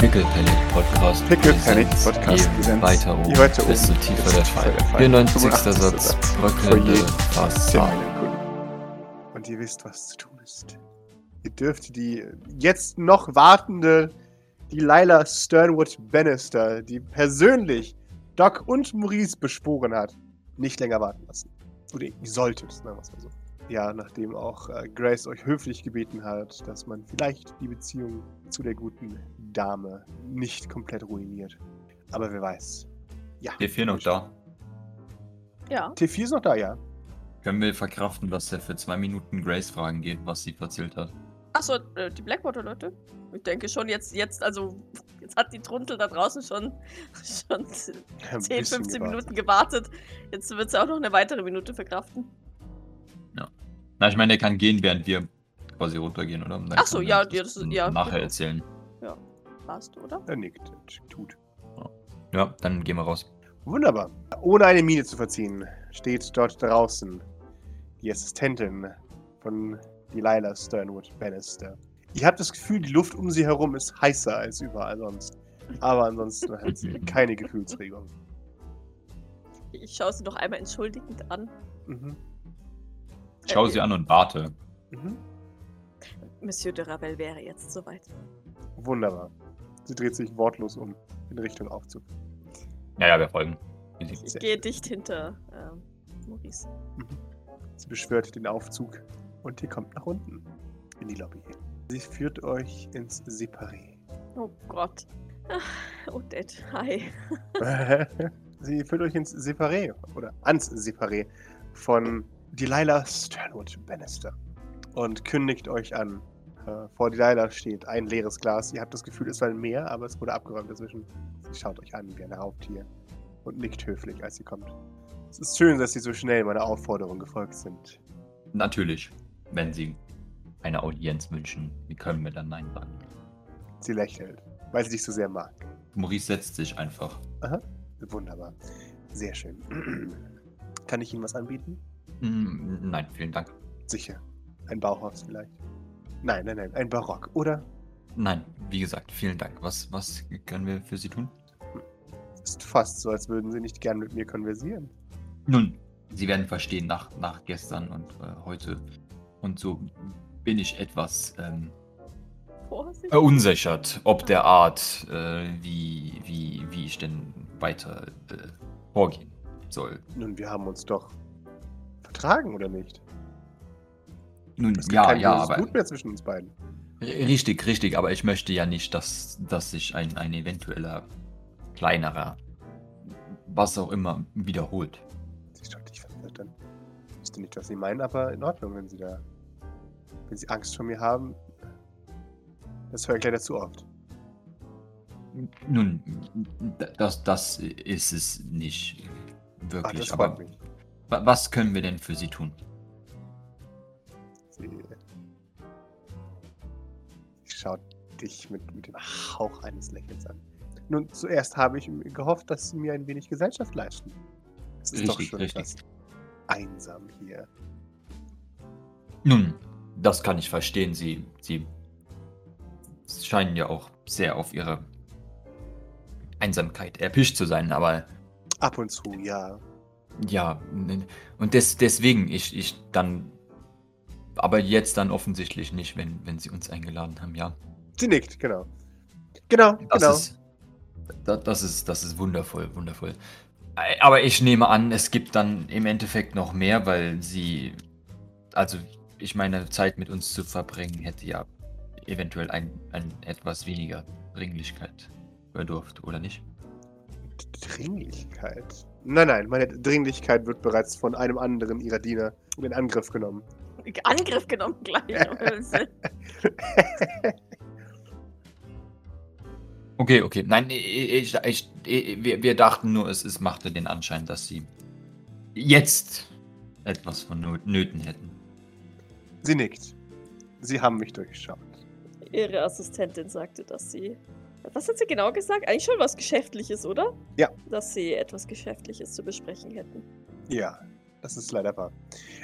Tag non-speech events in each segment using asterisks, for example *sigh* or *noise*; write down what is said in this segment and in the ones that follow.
Pickle Panic Podcast. Pickle Panic Podcast. Je weiter oben, weiter oben, desto tiefer desto der Fall. der Fall. 94. 85. Satz, bröckelnde. Fassade. Und ihr wisst, was zu tun ist. Ihr dürft die jetzt noch wartende Delilah Sternwood Bannister, die persönlich Doc und Maurice beschworen hat, nicht länger warten lassen. Oder ihr solltet, sagen wir es mal so. Ja, nachdem auch äh, Grace euch höflich gebeten hat, dass man vielleicht die Beziehung zu der guten Dame nicht komplett ruiniert. Aber wer weiß. Ja. T4 noch da. Ja. T4 ist noch da, ja. Können wir verkraften, dass er für zwei Minuten Grace fragen geht, was sie verzählt hat? Achso, äh, die Blackwater-Leute? Ich denke schon jetzt, jetzt, also, jetzt hat die Truntel da draußen schon, schon 10, Ein 15 bisschen gewartet. Minuten gewartet. Jetzt wird sie auch noch eine weitere Minute verkraften. Na, ich meine, er kann gehen, während wir quasi runtergehen, oder? Dann Ach so, ja, das ja, das ist- ja, Nachher genau. erzählen. Passt, oder? Er nickt, tut. Ja, dann gehen wir raus. Wunderbar. Ohne eine Miene zu verziehen, steht dort draußen die Assistentin von Delilah Sternwood Bannister. Ihr habt das Gefühl, die Luft um sie herum ist heißer als überall sonst. Aber ansonsten hat sie *laughs* keine Gefühlsregung. Ich schaue sie noch einmal entschuldigend an. Mhm. Schau Äh, sie an und warte. Mhm. Monsieur de Ravel wäre jetzt soweit. Wunderbar. Sie dreht sich wortlos um in Richtung Aufzug. Ja, ja, wir folgen. Ich gehe dicht hinter ähm, Maurice. Sie beschwört den Aufzug und ihr kommt nach unten in die Lobby. Sie führt euch ins Separé. Oh Gott. Ach, Odette, hi. *laughs* Sie führt euch ins Separé oder ans Separé von Delilah Sternwood Bannister und kündigt euch an. Äh, vor Delilah steht ein leeres Glas. Ihr habt das Gefühl, es war mehr, aber es wurde abgeräumt dazwischen. Sie schaut euch an wie ein Raubtier und nickt höflich, als sie kommt. Es ist schön, dass Sie so schnell meiner Aufforderung gefolgt sind. Natürlich, wenn sie eine Audienz wünschen, wie können wir dann Nein sagen? Sie lächelt, weil sie dich so sehr mag. Maurice setzt sich einfach. Wunderbar. Sehr schön. *clears throat* Kann ich Ihnen was anbieten? Mm, Nein, vielen Dank. Sicher. Ein Bauhaus vielleicht. Nein, nein, nein. Ein Barock, oder? Nein, wie gesagt, vielen Dank. Was, was können wir für Sie tun? Ist fast so, als würden Sie nicht gern mit mir konversieren. Nun, Sie werden verstehen, nach, nach gestern und äh, heute und so bin ich etwas ähm, verunsichert, ob der Art, äh, wie, wie, wie ich denn weiter äh, vorgehen soll. Nun, wir haben uns doch vertragen, oder nicht? Nun, ja, kein ja, aber Blut mehr zwischen uns beiden. richtig, richtig, aber ich möchte ja nicht, dass, dass sich ein, ein eventueller kleinerer, was auch immer, wiederholt. Sie schaut dich verwirrt an. Ich wüsste nicht, was Sie meinen, aber in Ordnung, wenn Sie da. Wenn Sie Angst vor mir haben. Das höre ich leider zu oft. Nun, das, das ist es nicht Ach, wirklich, das aber mich. Wa- was können wir denn für Sie tun? Sie, schaut dich mit, mit dem Hauch eines Lächelns an. Nun, zuerst habe ich gehofft, dass Sie mir ein wenig Gesellschaft leisten. Es ist doch Richtig, schon richtig. etwas einsam hier. Nun, das kann ich verstehen. Sie, Sie scheinen ja auch sehr auf Ihre Einsamkeit erpicht zu sein, aber Ab und zu, ja. Ja, n- und des, deswegen ich, ich dann, aber jetzt dann offensichtlich nicht, wenn, wenn Sie uns eingeladen haben, ja. Sie nickt, genau. Genau, Das genau. ist, da, das ist, das ist wundervoll, wundervoll. Aber ich nehme an, es gibt dann im Endeffekt noch mehr, weil Sie, also ich meine, Zeit mit uns zu verbringen, hätte ja eventuell ein, ein etwas weniger Dringlichkeit bedurft, oder nicht? Dringlichkeit. Nein, nein, meine Dringlichkeit wird bereits von einem anderen ihrer Diener in Angriff genommen. Angriff genommen gleich. *laughs* Okay, okay. Nein, ich, ich, ich, wir, wir dachten nur, es, es machte den Anschein, dass Sie jetzt etwas von Nöten hätten. Sie nickt. Sie haben mich durchschaut. Ihre Assistentin sagte, dass sie. Was hat sie genau gesagt? Eigentlich schon was Geschäftliches, oder? Ja. Dass sie etwas Geschäftliches zu besprechen hätten. Ja, das ist leider wahr.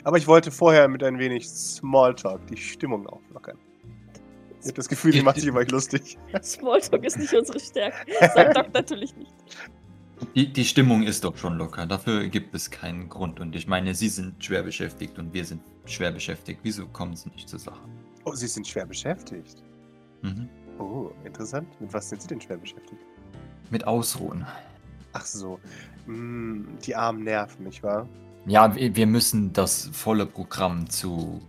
Aber ich wollte vorher mit ein wenig Smalltalk die Stimmung auflockern. Ich habe das Gefühl, sie macht sich über euch lustig. *laughs* Smalltalk ist nicht unsere Stärke. Sagt Doc natürlich nicht. Die, die Stimmung ist doch schon locker. Dafür gibt es keinen Grund. Und ich meine, Sie sind schwer beschäftigt und wir sind schwer beschäftigt. Wieso kommen Sie nicht zur Sache? Oh, sie sind schwer beschäftigt. Mhm. Oh, interessant. Mit was sind sie denn schwer beschäftigt? Mit Ausruhen. Ach so. Hm, die armen Nerven, nicht wahr? Ja, wir müssen das volle Programm zu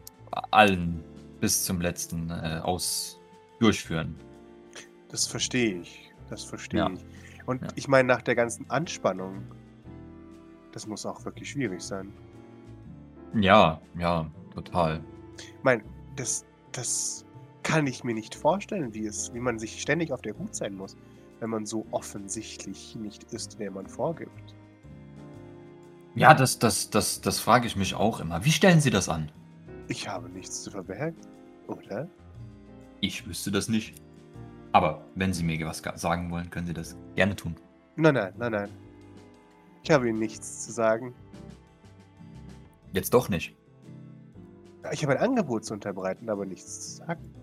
allen bis zum letzten äh, aus durchführen. Das verstehe ich. Das verstehe Ja. ich. Und Ja. ich meine, nach der ganzen Anspannung, das muss auch wirklich schwierig sein. Ja, ja, total. Ich meine, das, das kann ich mir nicht vorstellen, wie, es, wie man sich ständig auf der Hut sein muss, wenn man so offensichtlich nicht ist, wer man vorgibt. Ja, das, das, das, das frage ich mich auch immer. Wie stellen Sie das an? Ich habe nichts zu verbergen, oder? Ich wüsste das nicht. Aber wenn Sie mir was sagen wollen, können Sie das gerne tun. Nein, nein, nein, nein. Ich habe Ihnen nichts zu sagen. Jetzt doch nicht. Ich habe ein Angebot zu unterbreiten, aber nichts zu sagen.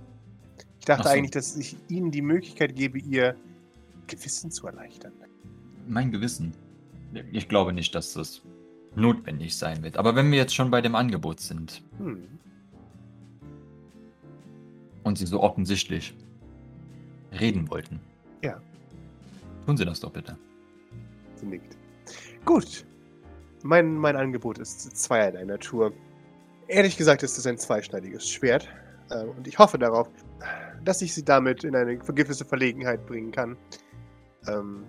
Ich dachte Ach so. eigentlich, dass ich Ihnen die Möglichkeit gebe, Ihr Gewissen zu erleichtern. Mein Gewissen. Ich glaube nicht, dass das notwendig sein wird. Aber wenn wir jetzt schon bei dem Angebot sind Hm. und Sie so offensichtlich reden wollten. Ja. Tun Sie das doch bitte. Sie nickt. Gut. Mein, mein Angebot ist zweierlei Natur. Ehrlich gesagt ist es ein zweischneidiges Schwert. Äh, und ich hoffe darauf, dass ich sie damit in eine gewisse Verlegenheit bringen kann. Ähm,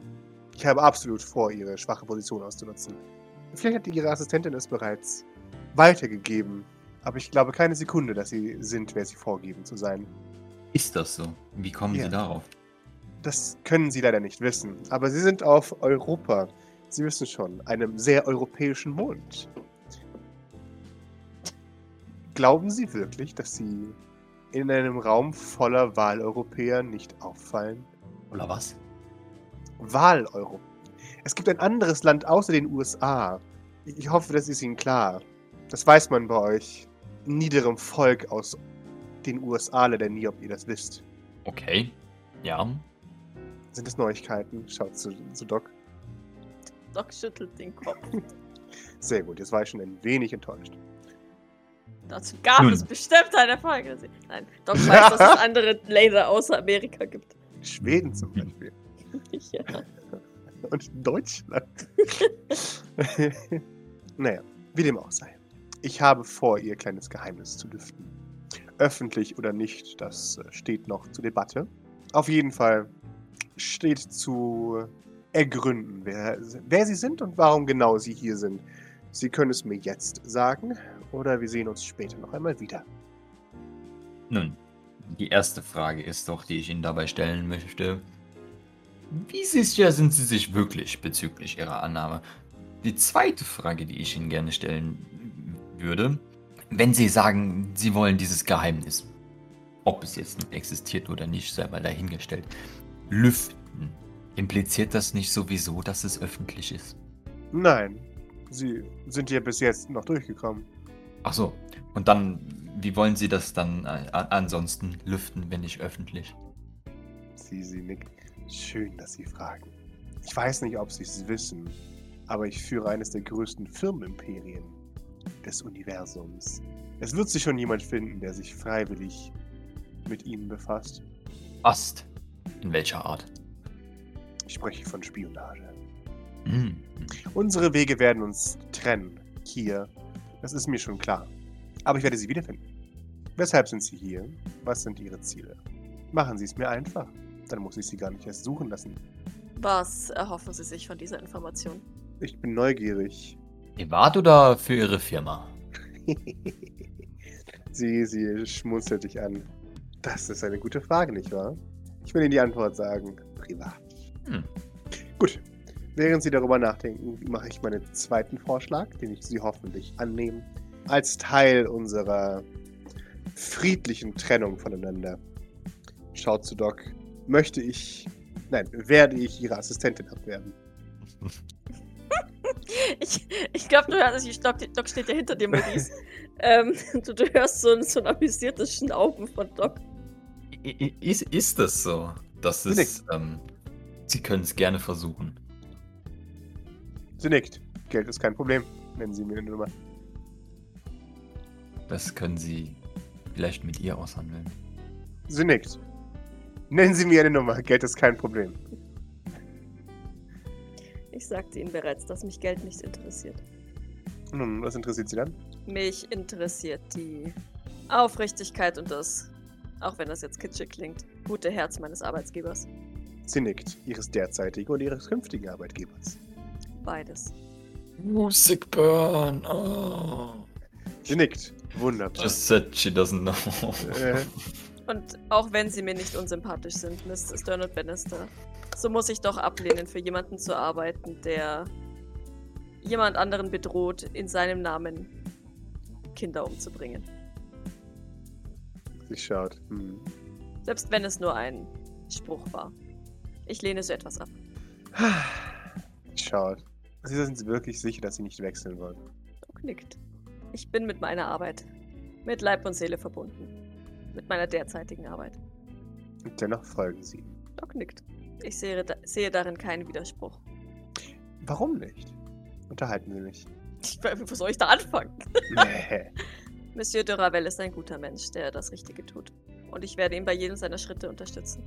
ich habe absolut vor, ihre schwache Position auszunutzen. Vielleicht hat ihre Assistentin es bereits weitergegeben. Aber ich glaube keine Sekunde, dass sie sind, wer sie vorgeben zu sein. Ist das so? Wie kommen Ja. Sie darauf? Das können Sie leider nicht wissen. Aber Sie sind auf Europa. Sie wissen schon, einem sehr europäischen Mond. Glauben Sie wirklich, dass Sie in einem Raum voller Wahleuropäer nicht auffallen? Oder was? Wahleuropäer. Es gibt ein anderes Land außer den USA. Ich hoffe, das ist Ihnen klar. Das weiß man bei euch. Niederem Volk aus den USA leider nie, ob ihr das wisst. Okay. Ja. Sind das Neuigkeiten? Schaut zu, zu Doc. Doc schüttelt den Kopf. *laughs* Sehr gut, jetzt war ich schon ein wenig enttäuscht. Dazu gab Nun. es bestimmt eine Folge. Nein, Doc weiß, dass es *laughs* andere Länder außer Amerika gibt. Schweden zum Beispiel. *laughs* Ja. Und Deutschland. *laughs* naja, wie dem auch sei. Ich habe vor, ihr kleines Geheimnis zu lüften. Öffentlich oder nicht, das äh, steht noch zur Debatte. Auf jeden Fall steht zu ergründen, wer, wer sie sind und warum genau sie hier sind. Sie können es mir jetzt sagen oder wir sehen uns später noch einmal wieder. Nun, die erste Frage ist doch, die ich Ihnen dabei stellen möchte. Wie sicher sind Sie sich wirklich bezüglich Ihrer Annahme? Die zweite Frage, die ich Ihnen gerne stellen würde, wenn Sie sagen, Sie wollen dieses Geheimnis, ob es jetzt existiert oder nicht, sei mal dahingestellt, lüften, impliziert das nicht sowieso, dass es öffentlich ist? Nein, sie sind ja bis jetzt noch durchgekommen. Ach so, und dann, wie wollen Sie das dann äh, ansonsten lüften, wenn nicht öffentlich? Sie, sie nickt. Schön, dass Sie fragen. Ich weiß nicht, ob Sie es wissen, aber ich führe eines der größten Firmenimperien des Universums. Es wird sich schon jemand finden, der sich freiwillig mit Ihnen befasst. Ast. In welcher Art? Ich spreche von Spionage. Hm. Unsere Wege werden uns trennen. Hier. Das ist mir schon klar. Aber ich werde Sie wiederfinden. Weshalb sind Sie hier? Was sind Ihre Ziele? Machen Sie es mir einfach. Dann muss ich Sie gar nicht erst suchen lassen. Was erhoffen Sie sich von dieser Information? Ich bin neugierig. Privat oder für Ihre Firma? *laughs* sie, sie schmunzelt dich an. Das ist eine gute Frage, nicht wahr? Ich will Ihnen die Antwort sagen. Privat. Hm. Gut. Während Sie darüber nachdenken, mache ich meinen zweiten Vorschlag, den ich Sie hoffentlich annehmen, als Teil unserer friedlichen Trennung voneinander. Schaut zu Doc. Möchte ich, nein, werde ich Ihre Assistentin abwerben. *laughs* Ich, ich glaube, du hörst, ich glaub, Doc steht ja hinter dir, Maurice. *laughs* ähm, du, du hörst so ein, so ein amüsiertes Schnauben von Doc. ist, ist das so? Das ist, ähm, Sie können es gerne versuchen. Sie nickt. Geld ist kein Problem. Nennen Sie mir eine Nummer. Das können Sie vielleicht mit ihr aushandeln. Sie nickt. Nennen Sie mir eine Nummer. Geld ist kein Problem. Ich sagte Ihnen bereits, dass mich Geld nicht interessiert. Nun, was interessiert Sie dann? Mich interessiert die Aufrichtigkeit und das, auch wenn das jetzt kitschig klingt, gute Herz meines Arbeitsgebers. Sie nickt. Ihres derzeitigen und Ihres künftigen Arbeitgebers. Beides. Music burn. Oh. Sie nickt. Wunderbar. Just said she doesn't know. Äh, Und auch wenn sie mir nicht unsympathisch sind, Miss Stern und Bannister, so muss ich doch ablehnen, für jemanden zu arbeiten, der jemand anderen bedroht, in seinem Namen Kinder umzubringen. sie schaut. Hm. Selbst wenn es nur ein Spruch war. Ich lehne so etwas ab. Schaut. Sie sind wirklich sicher, dass Sie nicht wechseln wollen. Doc nickt. Ich bin mit meiner Arbeit, mit Leib und Seele verbunden. Mit meiner derzeitigen Arbeit. Und dennoch folgen Sie. Doc nickt. Ich sehe, sehe darin keinen Widerspruch. Warum nicht? Unterhalten Sie mich. Ich, wo soll ich da anfangen? Nee. *laughs* Monsieur de Ravel ist ein guter Mensch, der das Richtige tut. Und ich werde ihn bei jedem seiner Schritte unterstützen.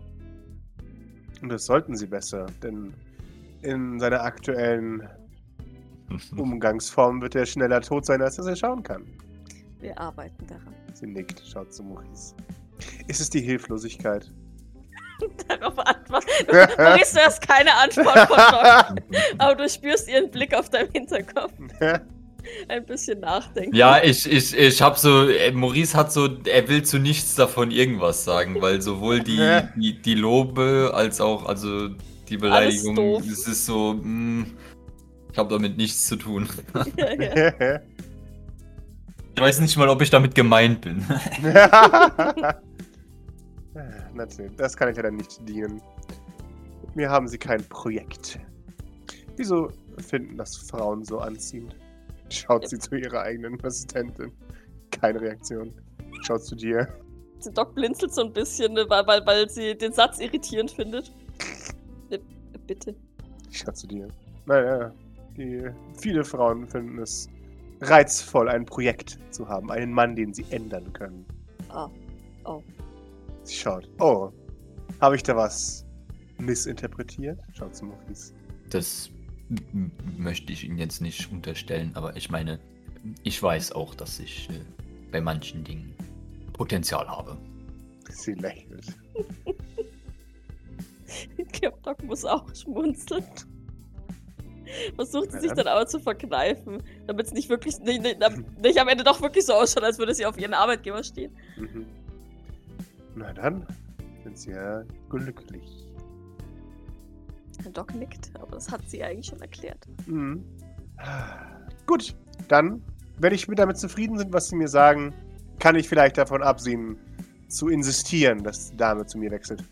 Und das sollten Sie besser, denn in seiner aktuellen *laughs* Umgangsform wird er schneller tot sein, als dass er schauen kann. Wir arbeiten daran. Sie nickt, schaut zu Maurice. Ist es die Hilflosigkeit? *laughs* Darauf antworten. *laughs* Maurice, du hast keine Antwort von Doc. Aber du spürst ihren Blick auf deinem Hinterkopf. Ein bisschen nachdenken. Ja, ich, ich, ich hab so, Maurice hat so, er will zu nichts davon irgendwas sagen, weil sowohl die, die, die Lobe als auch, also die Beleidigung, doof. es ist so, mh, ich habe damit nichts zu tun. Ja, *laughs* ja. Ich weiß nicht mal, ob ich damit gemeint bin. *laughs* *laughs* Natürlich, das kann ich ja dann nicht dienen. Mit mir haben sie kein Projekt. Wieso finden das Frauen so anziehend? Schaut sie zu ihrer eigenen Assistentin. Keine Reaktion. Schaut zu dir. Die Doc blinzelt so ein bisschen, ne, weil, weil, weil sie den Satz irritierend findet. Bitte. Schaut zu dir. Naja, die, viele Frauen finden es reizvoll, ein Projekt zu haben. Einen Mann, den sie ändern können. Ah. Oh. Sie schaut. Oh, habe ich da was missinterpretiert? Schaut zu Maurice. Das möchte ich Ihnen jetzt nicht unterstellen, aber ich meine, ich weiß auch, dass ich äh, bei manchen Dingen Potenzial habe. Sie lächelt. Ich glaube, Doc muss auch schmunzeln. Versucht sie sich dann. aber zu verkneifen, damit es nicht wirklich, nicht, nicht, nicht am Ende doch wirklich so ausschaut, als würde sie auf ihren Arbeitgeber stehen. Mhm. Na dann sind sie ja glücklich. Doc nickt, aber das hat sie eigentlich schon erklärt. Mhm. Gut, dann, wenn ich mit damit zufrieden bin, was sie mir sagen, kann ich vielleicht davon absehen, zu insistieren, dass die Dame zu mir wechselt.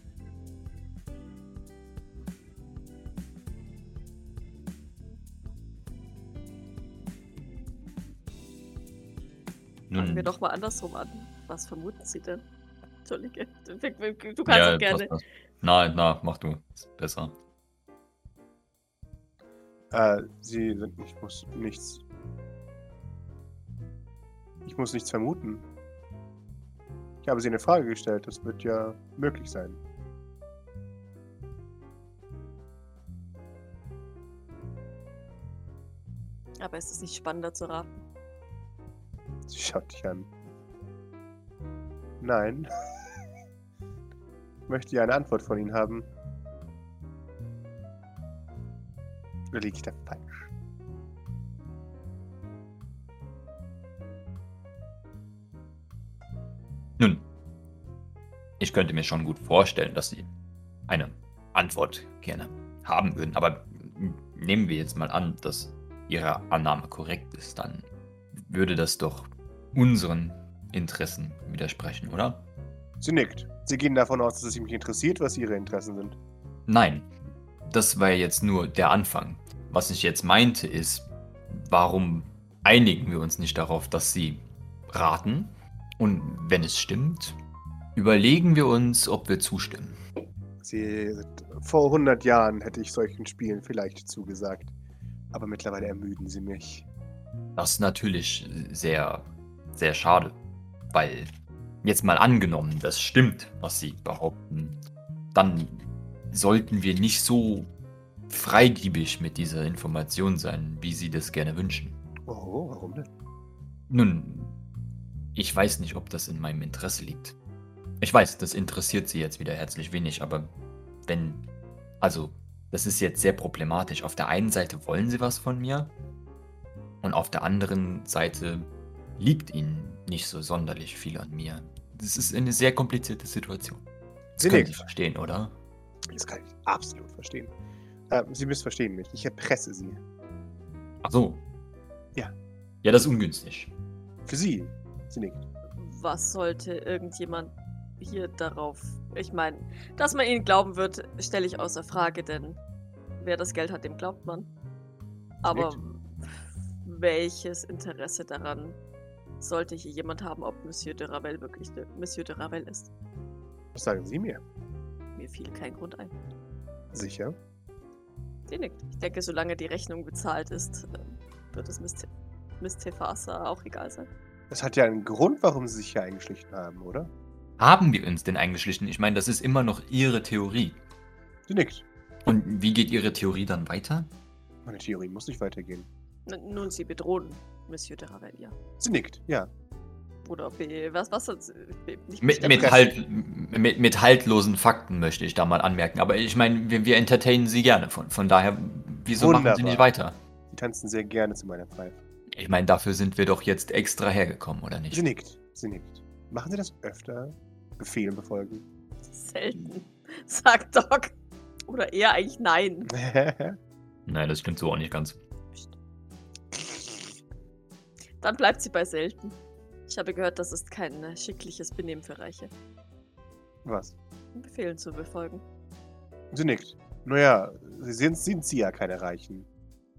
Fangen Nun, wir doch mal andersrum an. Was vermuten Sie denn? Entschuldige, du kannst ja, auch gerne. passt, passt. Na, na, mach du. Ist besser. Äh, sie sind, ich muss nichts. Ich muss nichts vermuten. Ich habe sie eine Frage gestellt, das wird ja möglich sein. Aber ist es nicht spannender zu raten? Sie schaut dich an. Nein. Ich möchte ja eine Antwort von Ihnen haben. Oder liege ich da falsch? Nun, ich könnte mir schon gut vorstellen, dass Sie eine Antwort gerne haben würden, aber nehmen wir jetzt mal an, dass Ihre Annahme korrekt ist, dann würde das doch unseren Interessen widersprechen, oder? Sie nickt. Sie gehen davon aus, dass es mich interessiert, was Ihre Interessen sind. Nein, das war jetzt nur der Anfang. Was ich jetzt meinte ist, warum einigen wir uns nicht darauf, dass Sie raten? Und wenn es stimmt, Überlegen wir uns, ob wir zustimmen. Sie, vor 100 Jahren hätte ich solchen Spielen vielleicht zugesagt. Aber mittlerweile ermüden sie mich. Das ist natürlich sehr, sehr schade. Weil, jetzt mal angenommen, das stimmt, was Sie behaupten, dann sollten wir nicht so freigiebig mit dieser Information sein, wie Sie das gerne wünschen. Oh, warum denn? Nun, ich weiß nicht, ob das in meinem Interesse liegt. Ich weiß, das interessiert Sie jetzt wieder herzlich wenig, aber wenn. Also, das ist jetzt sehr problematisch. Auf der einen Seite wollen Sie was von mir und auf der anderen Seite liegt Ihnen nicht so sonderlich viel an mir. Das ist eine sehr komplizierte Situation. Das Sie können Sie verstehen, oder? Das kann ich absolut verstehen. Äh, sie missverstehen mich. Ich erpresse Sie. Ach so. Ja. Ja, das ist ungünstig. Für Sie. Sie nickt. Was sollte irgendjemand hier darauf. Ich meine, dass man ihnen glauben wird, stelle ich außer Frage, denn wer das Geld hat, dem glaubt man. Aber welches Interesse daran sollte hier jemand haben, ob Monsieur de Ravel wirklich de Monsieur de Ravel ist? Was sagen Sie mir? Mir fiel kein Grund ein. Sicher? Sie nickt. Ich denke, solange die Rechnung bezahlt ist, äh, wird es Miss, Miss Tefasa auch egal sein. Es hat ja einen Grund, warum Sie sich hier eingeschlichen haben, oder? Haben wir uns denn eingeschlichen? Ich meine, das ist immer noch Ihre Theorie. Sie nickt. Und wie geht Ihre Theorie dann weiter? Meine Theorie muss nicht weitergehen. N nun, Sie bedrohen Monsieur de Ravel, ja. Sie nickt, ja. Oder B, was, was, nicht Mit, mit, halt, mit, mit haltlosen Fakten möchte ich da mal anmerken. Aber ich meine, wir, wir entertainen Sie gerne. Von, von daher, wieso machen Sie Wunderbar. nicht weiter? Sie tanzen sehr gerne zu meiner Pfeife. Ich meine, dafür sind wir doch jetzt extra hergekommen, oder nicht? Sie nickt. Sie nickt. Machen Sie das öfter? Befehlen befolgen. Selten, sagt Doc. Oder eher eigentlich nein. *laughs* Nein, das stimmt so auch nicht ganz. Dann bleibt sie bei selten. Ich habe gehört, das ist kein schickliches Benehmen für Reiche. Was? Befehlen zu befolgen. Sie nickt. Naja, Sie sind, sind Sie ja keine Reichen.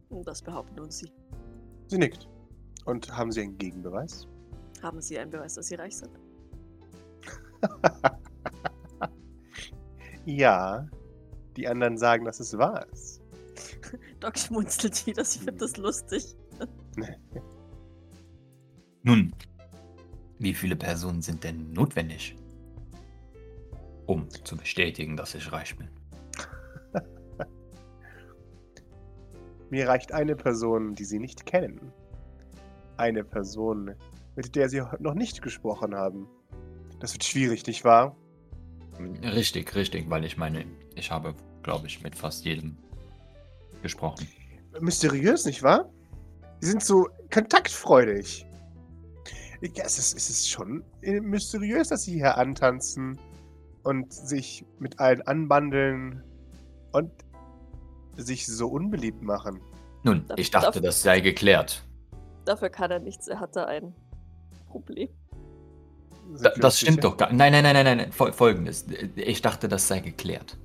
Das behaupten nun Sie. Sie nickt. Und haben Sie einen Gegenbeweis? Haben Sie einen Beweis, dass Sie reich sind? *laughs* Ja. Die anderen sagen, dass es wahr ist. *laughs* Doc schmunzelt wieder, sie findet das lustig. *laughs* Nun, wie viele Personen sind denn notwendig, um zu bestätigen, dass ich reich bin? *laughs* Mir reicht eine Person, die Sie nicht kennen. Eine Person, mit der Sie noch nicht gesprochen haben. Das wird schwierig, nicht wahr? Richtig, richtig, weil ich meine, ich habe, glaube ich, mit fast jedem gesprochen. Mysteriös, nicht wahr? Sie sind so kontaktfreudig. Ja, es ist, es ist schon äh, mysteriös, dass Sie hier antanzen und sich mit allen anbandeln und sich so unbeliebt machen. Nun, Darf- ich dachte, darf- das sei geklärt. Dafür kann er nichts, er hatte ein Problem. Da, das stimmt sicher? doch gar Nein, nein, nein, nein, nein, nein. Fol- Folgendes. Ich dachte, das sei geklärt.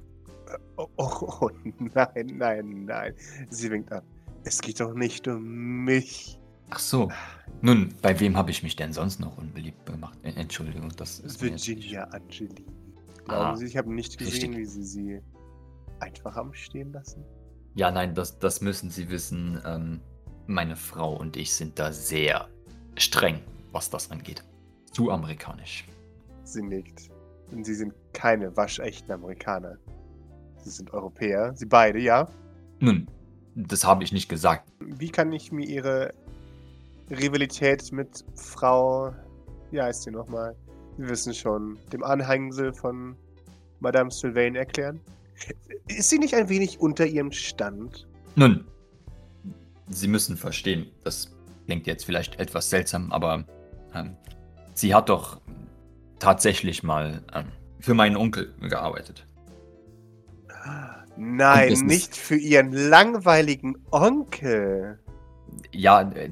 Oh, oh, oh, *laughs* nein, nein, nein. Sie winkt ab. Es geht doch nicht um mich. Ach so. Nun, bei wem habe ich mich denn sonst noch unbeliebt gemacht? Äh, Entschuldigung, das ist Virginia Angelini. Ah, Glauben Sie, ich habe nicht gesehen, richtig. wie Sie sie einfach haben stehen lassen? Ja, nein, das, das müssen Sie wissen. Ähm, meine Frau und ich sind da sehr streng, was das angeht. Zu amerikanisch. Sie nickt. Denn Sie sind keine waschechten Amerikaner. Sie sind Europäer. Sie beide, ja. Nun, das habe ich nicht gesagt. Wie kann ich mir Ihre Rivalität mit Frau, wie heißt sie nochmal? Sie wissen schon, dem Anhängsel von Madame Sylvain erklären? Ist sie nicht ein wenig unter ihrem Stand? Nun, Sie müssen verstehen, das klingt jetzt vielleicht etwas seltsam, aber ähm, sie hat doch tatsächlich mal ähm, für meinen Onkel gearbeitet. Nein, nicht für ihren langweiligen Onkel, Ja, äh,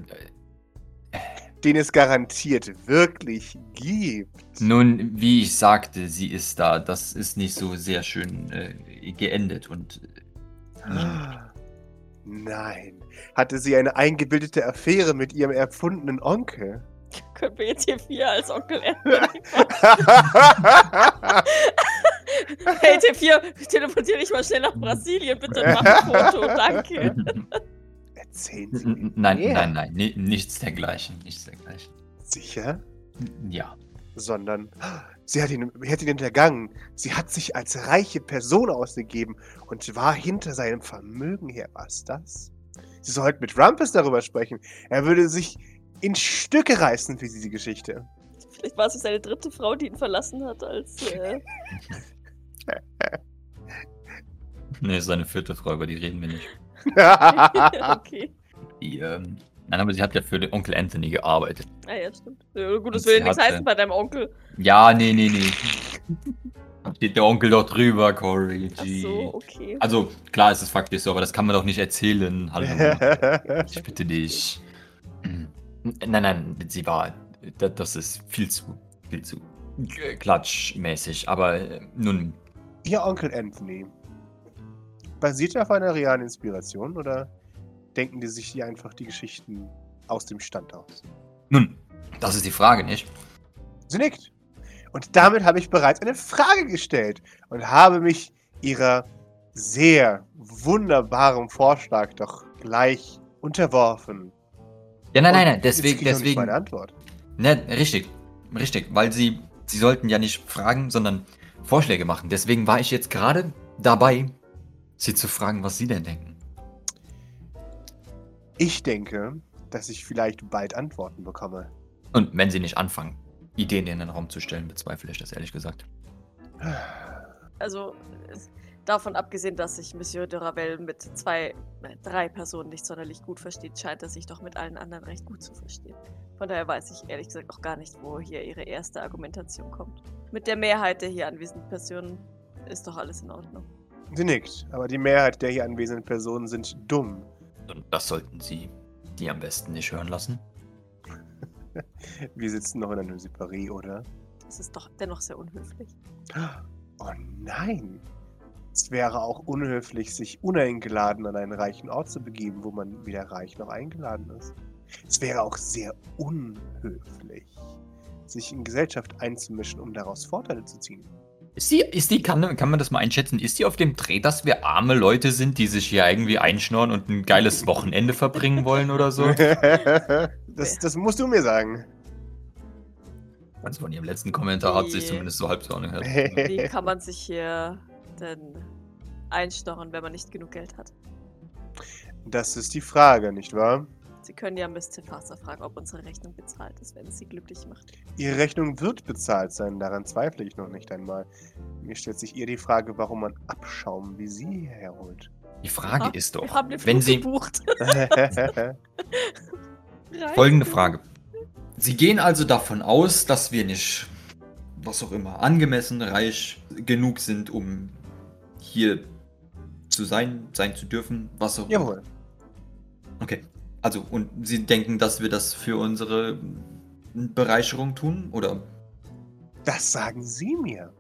den es garantiert wirklich gibt. nun, wie ich sagte, sie ist da. Das ist nicht so sehr schön äh, geendet und äh, Nein. Hatte sie eine eingebildete Affäre mit ihrem erfundenen Onkel? *laughs* Können wir jetzt hier vier als Onkel *laughs* Hey, T4, teleportier dich mal schnell nach Brasilien, bitte mach ein Foto, danke. *laughs* Erzählen Sie mir Nein, mehr. nein, nein, ni- nichts dergleichen, nichts dergleichen. Sicher? Ja. Sondern sie hat ihn, hat ihn hintergangen. Sie hat sich als reiche Person ausgegeben und war hinter seinem Vermögen her. Was das? Sie sollten mit Rumpus darüber sprechen. Er würde sich in Stücke reißen für diese Geschichte. Vielleicht war es seine dritte Frau, die ihn verlassen hat, als. Äh, *laughs* Ne, ist seine vierte Frau, über die reden wir nicht. *laughs* *laughs* okay. Die, ähm, nein, aber sie hat ja für den Onkel Anthony gearbeitet. Ah ja, stimmt. Ja, gut, das will ja nichts hatte- heißen bei deinem Onkel. Ja, nee, nee, nee. Da steht der Onkel doch drüber, Corey. Ach Gee. so, okay. Also, klar ist es faktisch so, aber das kann man doch nicht erzählen. Hallo. *laughs* Ich bitte dich. Nein, nein, sie war. da- Das ist viel zu, viel zu klatschmäßig. Aber äh, nun, Ihr Onkel Anthony. Basiert er auf einer realen Inspiration oder denken die sich hier einfach die Geschichten aus dem Stand aus? nun, das ist die Frage, nicht? Sie nickt. Und damit habe ich bereits eine Frage gestellt und habe mich ihrer sehr wunderbaren Vorschlag doch gleich unterworfen. Ja, nein, nein, nein, deswegen, deswegen. meine Antwort. Ne, richtig, richtig, weil sie, sie sollten ja nicht fragen, sondern Vorschläge machen. Deswegen war ich jetzt gerade dabei, sie zu fragen, was sie denn denken. Ich denke, dass ich vielleicht bald Antworten bekomme. Und wenn sie nicht anfangen, Ideen in den Raum zu stellen, bezweifle ich das ehrlich gesagt. Also, davon abgesehen, dass sich Monsieur de Ravel mit zwei, äh, drei Personen nicht sonderlich gut versteht, scheint er sich doch mit allen anderen recht gut zu verstehen. Von daher weiß ich ehrlich gesagt auch gar nicht, wo hier ihre erste Argumentation kommt. Mit der Mehrheit der hier anwesenden Personen ist doch alles in Ordnung. Sie nickt, aber die Mehrheit der hier anwesenden Personen sind dumm. Und das sollten sie die am besten nicht hören lassen. *laughs* Wir sitzen noch in einem Separé, oder? Das ist doch dennoch sehr unhöflich. Oh nein! Es wäre auch unhöflich, sich uneingeladen an einen reichen Ort zu begeben, wo man weder reich noch eingeladen ist. Es wäre auch sehr unhöflich, sich in Gesellschaft einzumischen, um daraus Vorteile zu ziehen. Ist die, ist die, kann, kann man das mal einschätzen, ist die auf dem Dreh, dass wir arme Leute sind, die sich hier irgendwie einschnorren und ein geiles Wochenende verbringen wollen oder so? *laughs* das, das musst du mir sagen. Also von ihrem letzten Kommentar hat sich zumindest so halb so angehört. *laughs* Wie kann man sich hier denn einstochen, wenn man nicht genug Geld hat? Das ist die Frage, nicht wahr? Sie können ja Miss Tefasa fragen, ob unsere Rechnung bezahlt ist, wenn es sie glücklich macht. Ihre Rechnung wird bezahlt sein, daran zweifle ich noch nicht einmal. Mir stellt sich eher die Frage, warum man Abschaum wie Sie hierher holt. Die Frage Ah, ist Wir doch, haben den wenn sie, gebucht. *laughs* folgende Frage. Sie gehen also davon aus, dass wir nicht, was auch immer, angemessen reich genug sind, um hier zu sein, sein zu dürfen, was auch immer. Jawohl. Okay. Also, und Sie denken, dass wir das für unsere Bereicherung tun? Oder? Das sagen Sie mir.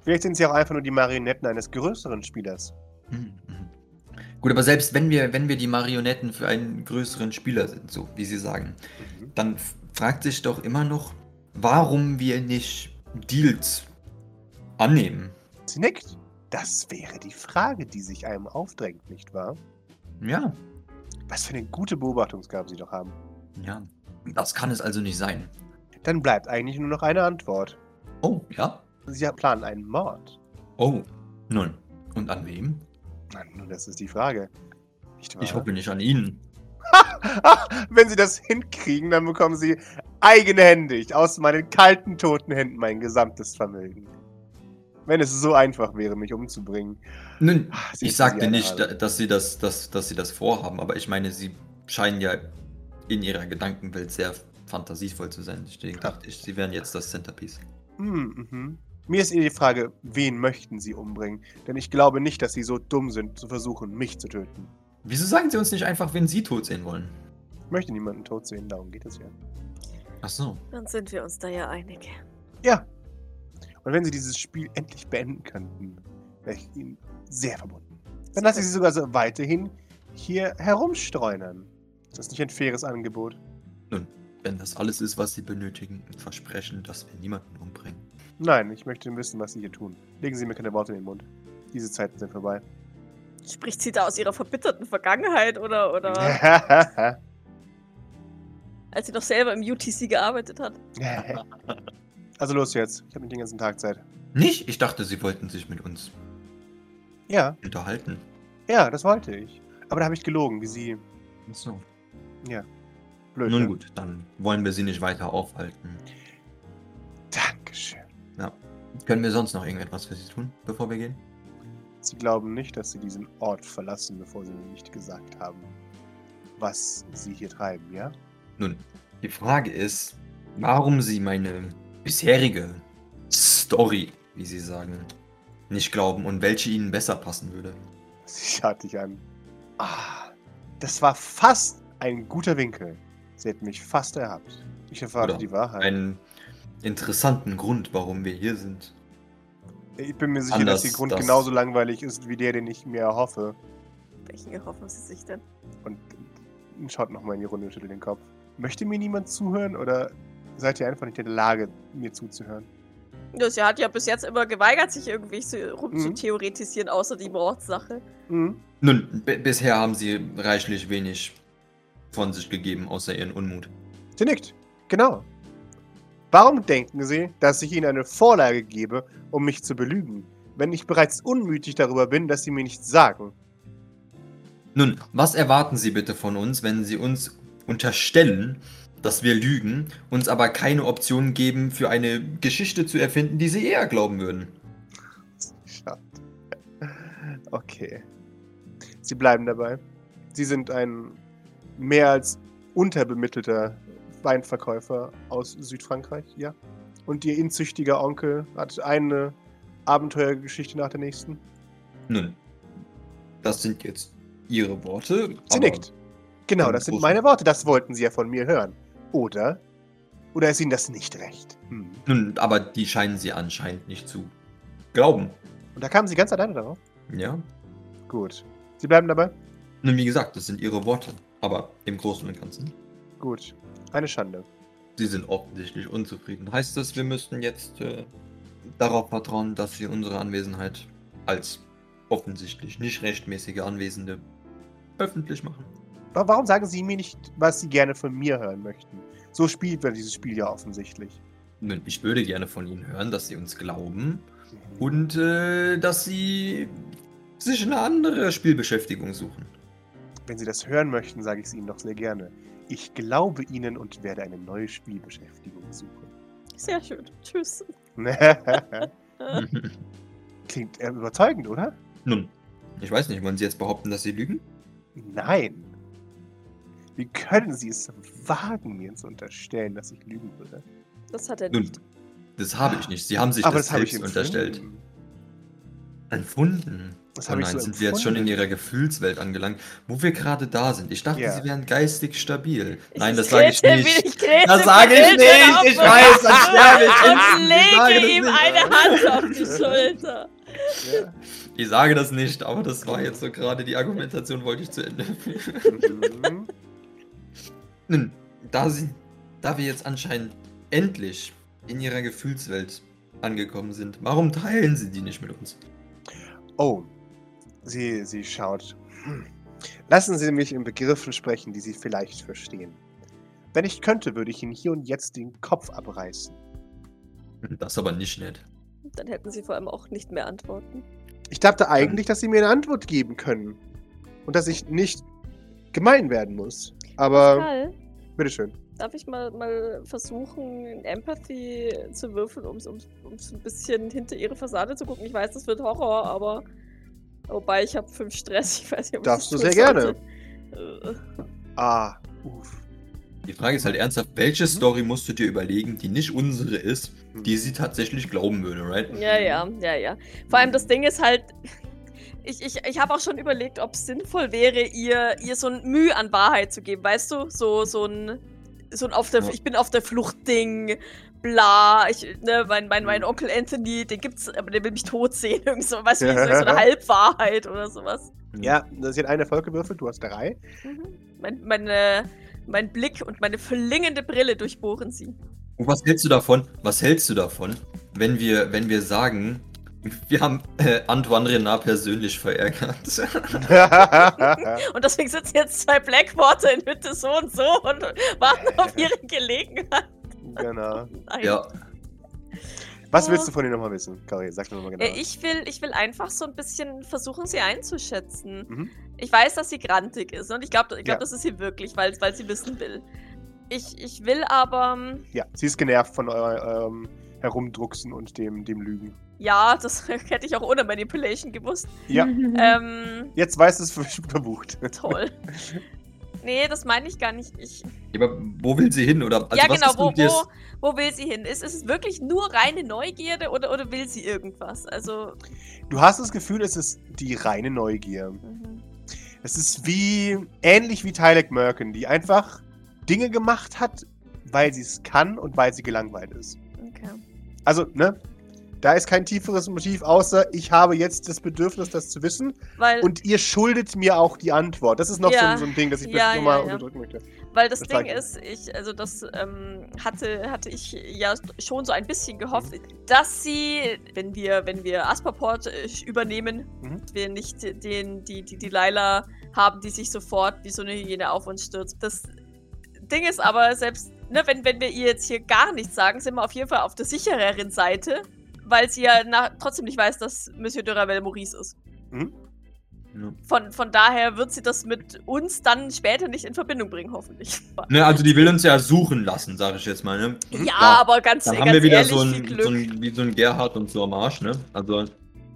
Vielleicht sind Sie auch einfach nur die Marionetten eines größeren Spielers. Hm, mhm. Gut, aber selbst wenn wir, wenn wir die Marionetten für einen größeren Spieler sind, so wie Sie sagen, Mhm. dann fragt sich doch immer noch, warum wir nicht Deals annehmen. Sie nickt. Das wäre die Frage, die sich einem aufdrängt, nicht wahr? Ja, Was für eine gute Beobachtungsgabe Sie doch haben. ja. Das kann es also nicht sein. Dann bleibt eigentlich nur noch eine Antwort. Oh, ja? Sie planen einen Mord. Oh, nun. Und an wem? Nun, das ist die Frage. Ich hoffe nicht an Ihnen. *laughs* Wenn Sie das hinkriegen, dann bekommen Sie eigenhändig aus meinen kalten, toten Händen mein gesamtes Vermögen. Wenn es so einfach wäre, mich umzubringen. Nun, Ah, ich sagte nicht, da- dass sie, das, dass, dass sie das vorhaben, aber ich meine, sie scheinen ja in ihrer Gedankenwelt sehr fantasievoll zu sein. Deswegen dachte ich, sie wären jetzt das Centerpiece. Hm, mhm. Mir ist eher die Frage, wen möchten Sie umbringen? Denn ich glaube nicht, dass Sie so dumm sind, zu versuchen, mich zu töten. Wieso sagen sie uns nicht einfach, wenn sie tot sehen wollen? Ich möchte niemanden tot sehen, darum geht es ja. Ach so. Dann sind wir uns da ja einig. Ja. Und wenn Sie dieses Spiel endlich beenden könnten, wäre ich Ihnen sehr verbunden. Dann lasse ich Sie sogar so weiterhin hier herumstreunern. Ist das nicht ein faires Angebot? Wenn das alles ist, was sie benötigen, Versprechen, dass wir niemanden umbringen. Nein, ich möchte wissen, was Sie hier tun. Legen Sie mir keine Worte in den Mund. Diese Zeiten sind vorbei. Spricht sie da aus ihrer verbitterten Vergangenheit oder, oder *laughs* als sie noch selber im UTC gearbeitet hat? *laughs* also los jetzt. Ich habe nicht den ganzen Tag Zeit. Nicht? Ich dachte, sie wollten sich mit uns Ja, unterhalten. ja, das wollte ich. Aber da habe ich gelogen, wie Sie. Ach so. Blöd. Nun gut, dann wollen wir sie nicht weiter aufhalten. Dankeschön. Können wir sonst noch irgendetwas für sie tun, bevor wir gehen? Sie glauben nicht, dass Sie diesen Ort verlassen, bevor Sie mir nicht gesagt haben, was Sie hier treiben, ja? Nun, die Frage ist, warum sie meine bisherige Story, wie sie sagen, nicht glauben und welche ihnen besser passen würde. Sie schaut dich an. Ah, das war fast ein guter Winkel. Sie hätten mich fast erhabt. Ich erfahre Oder die Wahrheit. Einen interessanten Grund, warum wir hier sind. ich bin mir sicher, anders, dass Ihr Grund das- genauso langweilig ist wie der, den ich mir erhoffe. Welchen erhoffen sie sich denn? Und und schaut nochmal in die Runde und schüttelt den Kopf. Möchte mir niemand zuhören oder seid ihr einfach nicht in der Lage, mir zuzuhören? Ja, sie hat ja bis jetzt immer geweigert, sich irgendwie so Mhm. rumzutheoretisieren, außer die Mordsache. Mhm. Nun, bisher haben sie reichlich wenig von sich gegeben, außer ihren Unmut. Sie nickt. Genau. Warum denken Sie, dass ich Ihnen eine Vorlage gebe, um mich zu belügen, wenn ich bereits unmütig darüber bin, dass Sie mir nichts sagen? Nun, was erwarten Sie bitte von uns, wenn Sie uns unterstellen, dass wir lügen, uns aber keine Option geben, für eine Geschichte zu erfinden, die Sie eher glauben würden? Schade. Okay. Sie bleiben dabei. Sie sind ein mehr als unterbemittelter Weinverkäufer aus Südfrankreich, ja? Und Ihr inzüchtiger Onkel hat eine Abenteuergeschichte nach der nächsten? Nun, das sind jetzt Ihre Worte. Sie nickt. Genau, das sind meine Worte. Das wollten Sie ja von mir hören. Oder? Oder ist Ihnen das nicht recht? Hm. Nun, aber die scheinen Sie anscheinend nicht zu glauben. Und da kamen Sie ganz alleine darauf? Ja? Gut. Sie bleiben dabei? Nun, wie gesagt, das sind Ihre Worte. Aber im Großen und Ganzen. Gut. Eine Schande. Sie sind offensichtlich unzufrieden. Heißt das, wir müssten jetzt äh, darauf vertrauen, dass Sie unsere Anwesenheit als offensichtlich nicht rechtmäßige Anwesende öffentlich machen? Wa- Warum sagen Sie mir nicht, was Sie gerne von mir hören möchten? So spielt man dieses Spiel ja offensichtlich. Nun, ich würde gerne von Ihnen hören, dass Sie uns glauben Mhm. und äh, dass Sie sich eine andere Spielbeschäftigung suchen. Wenn Sie das hören möchten, sage ich es Ihnen doch sehr gerne. Ich glaube Ihnen und werde eine neue Spielbeschäftigung suchen. Sehr schön. Tschüss. *laughs* Klingt äh, überzeugend, oder? Nun, ich weiß nicht, wollen Sie jetzt behaupten, dass Sie lügen? Nein. Wie können Sie es wagen, mir zu unterstellen, dass ich lügen würde? Das hat er Nun, nicht. das habe ich nicht. Sie haben sich Aber das, das ich selbst empfunden. unterstellt. Empfunden. Das Oh ich nein, so sind wir jetzt schon in empfunden. ihrer Gefühlswelt angelangt, wo wir gerade da sind. Ich dachte, Ja. sie wären geistig stabil. Nein, Ich das sage ich nicht. Ich Das sage ich nicht. Ich weiß, dann sterbe ich. Und Ich lege ihm nicht. eine Hand auf die Schulter. Ja. Ich sage das nicht, aber das war jetzt so gerade die Argumentation, wollte ich zu Ende führen. Nun, da, sie, da wir jetzt anscheinend endlich in ihrer Gefühlswelt angekommen sind, warum teilen sie die nicht mit uns? Oh, sie, sie schaut. Hm. Lassen Sie mich in Begriffen sprechen, die Sie vielleicht verstehen. Wenn ich könnte, würde ich Ihnen hier und jetzt den Kopf abreißen. Das aber nicht nett. Dann hätten sie vor allem auch nicht mehr Antworten. Ich dachte eigentlich, dass Sie mir eine Antwort geben können. Und dass ich nicht gemein werden muss. Aber, Pascal, bitteschön. darf ich mal, mal versuchen, Empathy zu würfeln, um, so ein bisschen hinter ihre Fassade zu gucken? Ich weiß, das wird Horror, aber. Wobei ich habe fünf Stress. *laughs* Ich weiß nicht, ob ich Darfst das du sehr gerne. Äh, Ah, uff. Die Frage ist halt ernsthaft, welche Story musst du dir überlegen, die nicht unsere ist, die sie tatsächlich glauben würde, right? Ja, ja, ja, ja. Vor allem das Ding ist halt, ich, ich, ich habe auch schon überlegt, ob es sinnvoll wäre, ihr, ihr so ein Mühe an Wahrheit zu geben, weißt du? So, so ein, so ein auf der, Ja. ich bin auf der Flucht-Ding, bla, ich, ne, mein, mein, mein Onkel Anthony, den gibt's, aber der will mich tot sehen, *laughs* irgendwie so, weißt du, wie so, so eine Halbwahrheit oder sowas. Ja, sie hat einen Erfolg gewürfelt, du hast drei. Mhm. Mein, meine, Mein Blick und meine verlingende Brille durchbohren sie. Und was hältst du davon? Was hältst du davon, wenn wir, wenn wir sagen, wir haben äh, Antoine Renard persönlich verärgert? *laughs* Und deswegen sitzen jetzt zwei Blackwater in Hütte so und so und warten auf ihre Gelegenheit. genau. Nein. ja. Was willst du von ihr nochmal wissen, Kari? Sag mir nochmal genau. Äh, Ich will, ich will einfach so ein bisschen versuchen, sie einzuschätzen. Mhm. Ich weiß, dass sie grantig ist und ich glaube, ich glaub, Ja. das ist sie wirklich, weil, weil sie wissen will. Ich, ich will aber, ähm, Ja, sie ist genervt von eurem Herumdrucksen und dem, dem Lügen. Ja, das *laughs* hätte ich auch ohne Manipulation gewusst. Ja, Ähm, *laughs* jetzt weiß es verbucht. toll. Nee, das meine ich gar nicht. Ich, Aber wo will sie hin? Oder, also ja, was genau, ist wo, wo, wo will sie hin? Ist, ist es wirklich nur reine Neugierde oder, oder will sie irgendwas? Also, Du hast das Gefühl, es ist die reine Neugier. mhm. Es ist wie ähnlich wie Tylek Merkin, die einfach Dinge gemacht hat, weil sie es kann und weil sie gelangweilt ist. okay. Also, ne? Da ist kein tieferes Motiv, außer ich habe jetzt das Bedürfnis, das zu wissen. Weil, Und ihr schuldet mir auch die Antwort. Das ist noch Ja. so, so ein Ding, das ich Ja, ja, nochmal ja, unterdrücken möchte. weil das das Ding ist, ich, also das ähm, hatte, hatte ich ja schon so ein bisschen gehofft, dass sie, wenn wir, wenn wir Asperport äh, übernehmen, Mhm. wir nicht den, die, die, die Laila haben, die sich sofort wie so eine Hyäne auf uns stürzt. Das Ding ist aber, selbst ne, wenn, wenn wir ihr jetzt hier gar nichts sagen, sind wir auf jeden Fall auf der sichereren Seite, weil sie ja na, trotzdem nicht weiß, dass Monsieur de Ravel Maurice ist. Mhm. Ja. Von, von daher wird sie das mit uns dann später nicht in Verbindung bringen, hoffentlich. Ne, also die will uns ja suchen lassen, sage ich jetzt mal, ne? Ja, Ja, aber ganz, Dann ganz haben wir wieder ehrlich, so ein, so ein, wie so ein Gerhard und so am Arsch, ne? Also,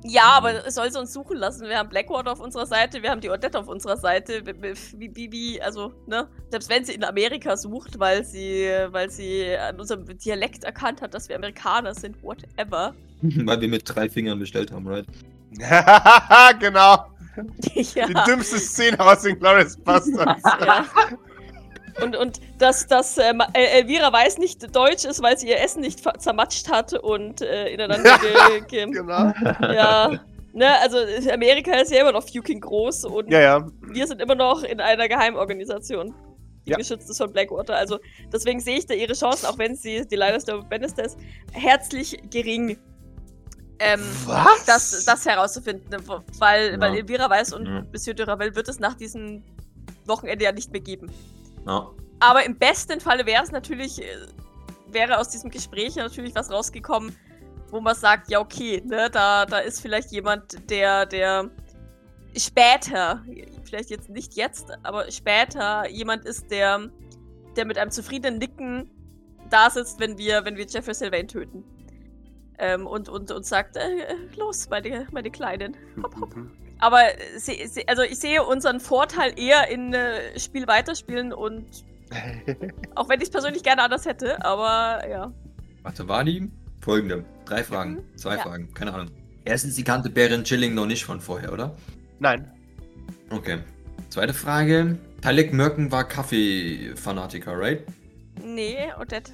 Ja, aber es soll sie uns suchen lassen. Wir haben Blackwater auf unserer Seite, wir haben die Odette auf unserer Seite. Wie, wie, wie, also, ne? Selbst wenn sie in Amerika sucht, weil sie, weil sie an unserem Dialekt erkannt hat, dass wir Amerikaner sind, whatever. *laughs* weil wir mit drei Fingern bestellt haben, right? *laughs* genau. *laughs* ja. Die dümmste Szene aus den Glorious Bastards. ja. Und, und dass, dass ähm, El- Elvira weiß nicht Deutsch ist, weil sie ihr Essen nicht zermatscht hat und äh, ineinander *laughs* ge, ge genau. Ja. Ne, also Amerika ist ja immer noch fucking groß und Ja, ja. wir sind immer noch in einer Geheimorganisation, die Ja. geschützt ist von Blackwater. Also deswegen sehe ich da ihre Chancen, auch wenn sie die Lannister Bannister ist, herzlich gering. Ähm, Was? das, das herauszufinden, weil, Ja. weil Elvira weiß und. Monsieur de Ravel wird es nach diesem Wochenende ja nicht mehr geben. Ja. Aber im besten Falle wäre es natürlich, äh, wäre aus diesem Gespräch natürlich was rausgekommen, wo man sagt, ja okay, ne, da, da ist vielleicht jemand, der, der später, vielleicht jetzt nicht jetzt, aber später jemand ist, der, der mit einem zufriedenen Nicken da sitzt, wenn wir, wenn wir Jeffrey Sylvain töten. Ähm, und, und, und sagt, äh, äh, los, meine, meine Kleinen. Hopp, hopp. Aber se, se, also ich sehe unseren Vorteil eher in äh, Spiel weiterspielen und *laughs* auch wenn ich es persönlich gerne anders hätte, aber ja. Warte, war die? Folgende. Drei Fragen. Mhm. Zwei Ja. Fragen. Keine Ahnung. Erstens, die kannte Baron Chilling noch nicht von vorher, oder? Nein. Okay. Zweite Frage. Talek Merken war Kaffee-Fanatiker, right? Nee, Odette.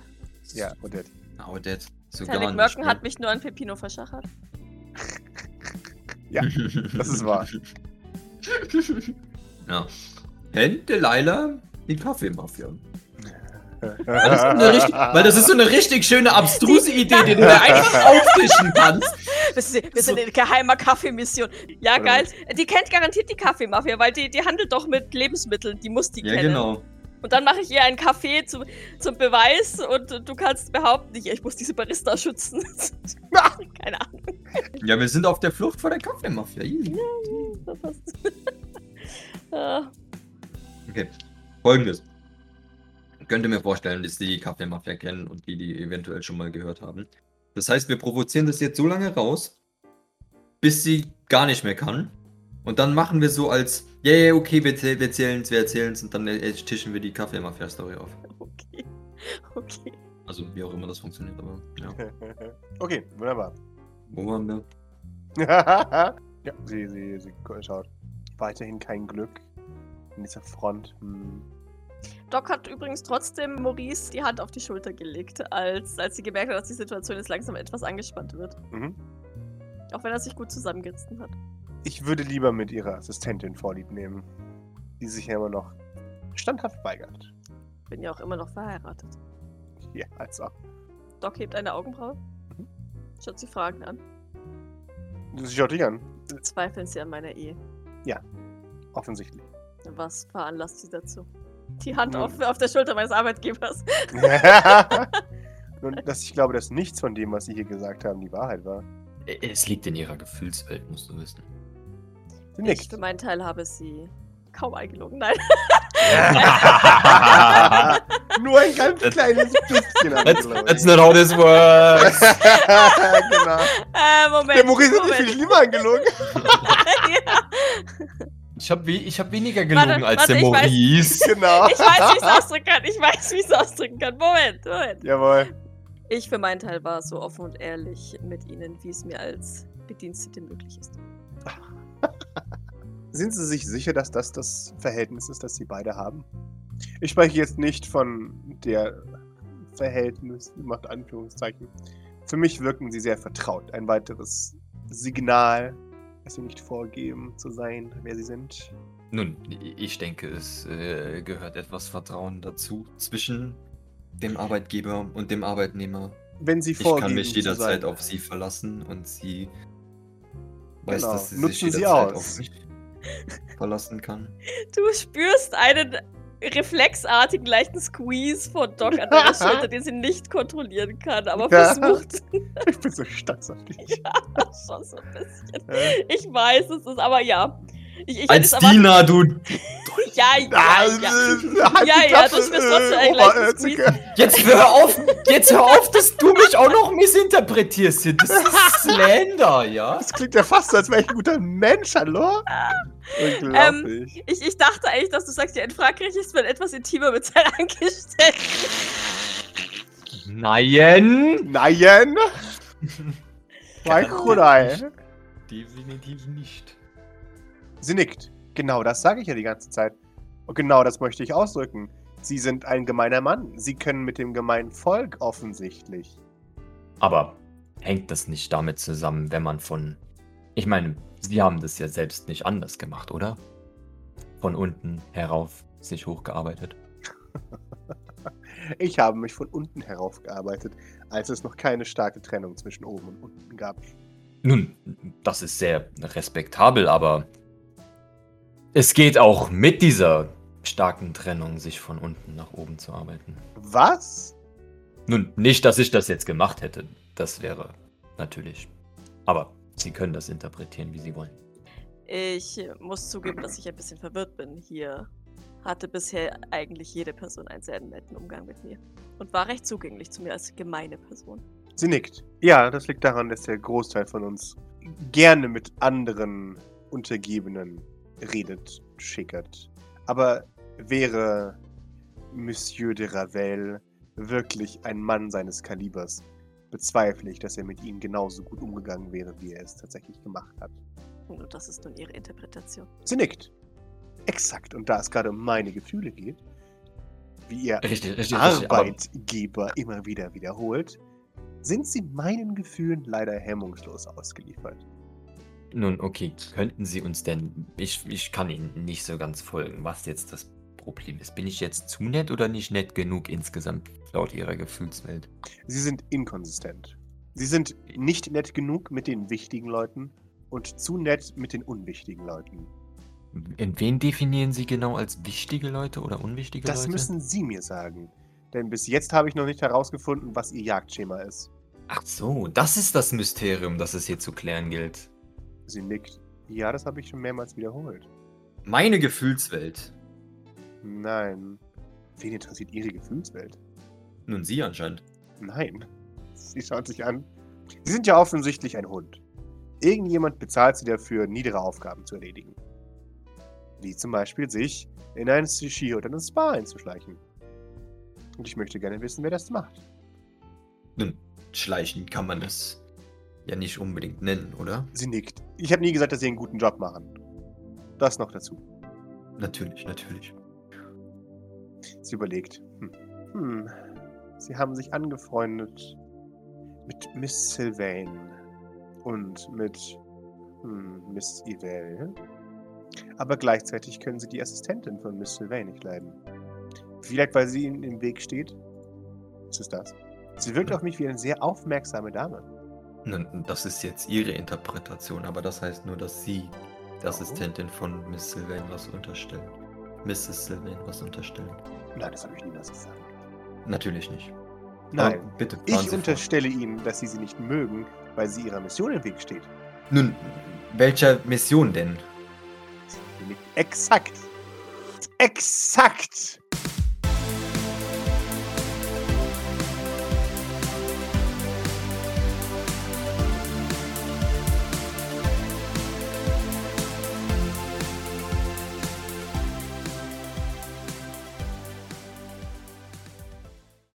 Ja, Odette. Ah, Odette. So Tarek gar Merken nicht. hat mich nur an Pepino verschachert. *laughs* Ja, Das ist wahr. *laughs* ja. Kennt Delilah die Kaffeemafia? Weil das, ist eine *laughs* richtig, weil das ist so eine richtig schöne, abstruse Idee, die du da einfach auftischen kannst. Wir sind, wir sind in geheimer Kaffeemission. Ja, Oder geil. Die kennt garantiert die Kaffeemafia, weil die, die handelt doch mit Lebensmitteln. Die muss die Ja, kennen. genau. Und dann mache ich ihr einen Kaffee zu, zum Beweis und du kannst behaupten, ich, ich muss diese Barista schützen. *laughs* Keine Ahnung. Ja, wir sind auf der Flucht vor der Kaffeemafia. Easy. Passt. *laughs* Ah, Okay. Folgendes. Ich könnte mir vorstellen, dass die die Kaffeemafia kennen und die, die eventuell schon mal gehört haben. Das heißt, wir provozieren das jetzt so lange raus, bis sie gar nicht mehr kann. Und dann machen wir so als, ja, ja, okay, wir, wir erzählen es, wir erzählen es und dann äh, tischen wir die Kaffeemafia-Story auf. okay. *laughs* Okay. Also, wie auch immer das funktioniert, aber ja. *laughs* okay, wunderbar. Wo waren wir? ja, sie, sie, sie schaut. Weiterhin kein Glück in dieser Front. Hm. Doc hat übrigens trotzdem Maurice die Hand auf die Schulter gelegt, als, als sie gemerkt hat, dass die Situation jetzt langsam etwas angespannt wird. Mhm. Auch wenn er sich gut zusammengerissen hat. Ich würde lieber mit ihrer Assistentin Vorlieb nehmen, die sich ja immer noch standhaft weigert. bin ja auch immer noch verheiratet. Ja, also. Doc hebt eine Augenbraue. Schaut sie Fragen an. Sie schaut dich an. Zweifeln sie an meiner Ehe. Offensichtlich. Was veranlasst sie dazu? Die Hand auf, auf der Schulter meines Arbeitgebers. *laughs* Nun, dass ich glaube, dass nichts von dem, was Sie hier gesagt haben, die Wahrheit war. Es liegt in ihrer Gefühlswelt, musst du wissen. Sie Ich nickt. für meinen Teil habe sie kaum eingelogen. Nein. *laughs* Nur ein ganz kleines bisschen. That's, that's not how this works. *laughs* genau. Äh, Moment. Der Maurice hat nicht Moment. viel schlimmer angelogen. ja. *laughs* Ich habe we ich hab weniger gelogen Warte, als warte, der ich weiß- Maurice. Genau. Ich weiß, wie ich es ausdrücken kann. Ich weiß, wie ich es ausdrücken kann. Moment, Moment. Jawohl. Ich für meinen Teil war so offen und ehrlich mit ihnen, wie es mir als Bedienstete möglich ist. Sind Sie sich sicher, dass das das Verhältnis ist, das Sie beide haben? Ich spreche jetzt nicht von der Verhältnis, macht Anführungszeichen. Für mich wirken Sie sehr vertraut. Ein weiteres Signal, dass Sie nicht vorgeben zu sein, wer Sie sind. Nun, ich denke, es äh, gehört etwas Vertrauen dazu zwischen dem Arbeitgeber und dem Arbeitnehmer. Wenn Sie Ich vorgeben kann mich jederzeit auf sie verlassen und sie weiß, Genau, dass sie nutzen sich Sie jederzeit aus. auf mich verlassen kann. Du spürst einen reflexartigen leichten Squeeze von Doc an deiner *laughs* Schulter, den sie nicht kontrollieren kann, aber Ja. versucht *laughs* Ich bin so stolz auf dich. schon so ein bisschen. Äh, Ich weiß, es ist, aber ja. Ich, ich Als Diener, du. *laughs* Ja, ja, ah, ja. halt Ja, die ja, Klappe, du spürst trotzdem äh, Oberärzige. Jetzt hör auf! Jetzt hör auf, dass du mich auch noch missinterpretierst hier. Das ist *laughs* Slander, ja? Das klingt ja fast so, als wäre ich ein guter Mensch, hallo? Ähm, Unglaublich. Ich, ich dachte eigentlich, dass du sagst, ja, in Frankreich ist man etwas intimer mit seinen Angestellten. Nein! Nein! *laughs* Mein Krudai. Definitiv nicht. Sie nickt. Genau das sage ich ja die ganze Zeit. Und genau das möchte ich ausdrücken. Sie sind ein gemeiner Mann. Sie können mit dem gemeinen Volk offensichtlich. Aber hängt das nicht damit zusammen, wenn man von. Ich meine, Sie haben das ja selbst nicht anders gemacht, oder? Von unten herauf sich hochgearbeitet. *laughs* Ich habe mich von unten heraufgearbeitet, als es noch keine starke Trennung zwischen oben und unten gab. Nun, das ist sehr respektabel, aber es geht auch mit dieser starken Trennung, sich von unten nach oben zu arbeiten. Was? Nun, nicht, dass ich das jetzt gemacht hätte. Das wäre natürlich. Aber Sie können das interpretieren, wie Sie wollen. Ich muss zugeben, dass ich ein bisschen verwirrt bin. Hier hatte bisher eigentlich jede Person einen sehr netten Umgang mit mir. Und war recht zugänglich zu mir als gemeine Person. Sie nickt. Ja, das liegt daran, dass der Großteil von uns gerne mit anderen Untergebenen redet, schickert. Aber wäre Monsieur de Ravel wirklich ein Mann seines Kalibers, bezweifle ich, dass er mit ihnen genauso gut umgegangen wäre, wie er es tatsächlich gemacht hat. Und das ist nun ihre Interpretation. Sie nickt. Exakt. Und da es gerade um meine Gefühle geht, wie ihr Richtig, richtig, richtig. Arbeitgeber immer wieder wiederholt, sind sie meinen Gefühlen leider hemmungslos ausgeliefert. Nun, okay, könnten Sie uns denn. Ich, ich kann Ihnen nicht so ganz folgen, was jetzt das Problem ist. Bin ich jetzt zu nett oder nicht nett genug insgesamt laut Ihrer Gefühlswelt? Sie sind inkonsistent. Sie sind nicht nett genug mit den wichtigen Leuten und zu nett mit den unwichtigen Leuten. In wen definieren Sie genau als wichtige Leute oder unwichtige Das Leute? müssen Sie mir sagen. Denn bis jetzt habe ich noch nicht herausgefunden, was Ihr Jagdschema ist. Ach so, das ist das Mysterium, das es hier zu klären gilt. Sie nickt. Ja, das habe ich schon mehrmals wiederholt. Meine Gefühlswelt. Nein. Wen interessiert Ihre Gefühlswelt? Nun, Sie anscheinend. Nein. Sie schaut sich an. Sie sind ja offensichtlich ein Hund. Irgendjemand bezahlt Sie dafür, niedere Aufgaben zu erledigen. Wie zum Beispiel sich in ein Sushi oder ein Spa einzuschleichen. Und ich möchte gerne wissen, wer das macht. Nun, schleichen kann man es ja nicht unbedingt nennen, oder? Sie nickt. Ich habe nie gesagt, dass Sie einen guten Job machen. Das noch dazu. Natürlich, natürlich. Sie überlegt. Hm. hm. Sie haben sich angefreundet mit Miss Sylvain und mit hm, Miss Yvelle. Aber gleichzeitig können Sie die Assistentin von Miss Sylvain nicht leiden. Vielleicht, weil sie ihnen im Weg steht? Was ist das? Sie wirkt auf mich wie eine sehr aufmerksame Dame. Nun, das ist jetzt ihre Interpretation, aber das heißt nur, dass sie der. Assistentin von Miss Sylvain was unterstellen. Mrs. Sylvain was unterstellen. Nein, das habe ich niemals gesagt. Natürlich nicht. Nein, Aber bitte, ich Sie unterstelle ihnen, dass sie sie nicht mögen, weil sie ihrer Mission im Weg steht. Nun, welcher Mission denn? Exakt. Exakt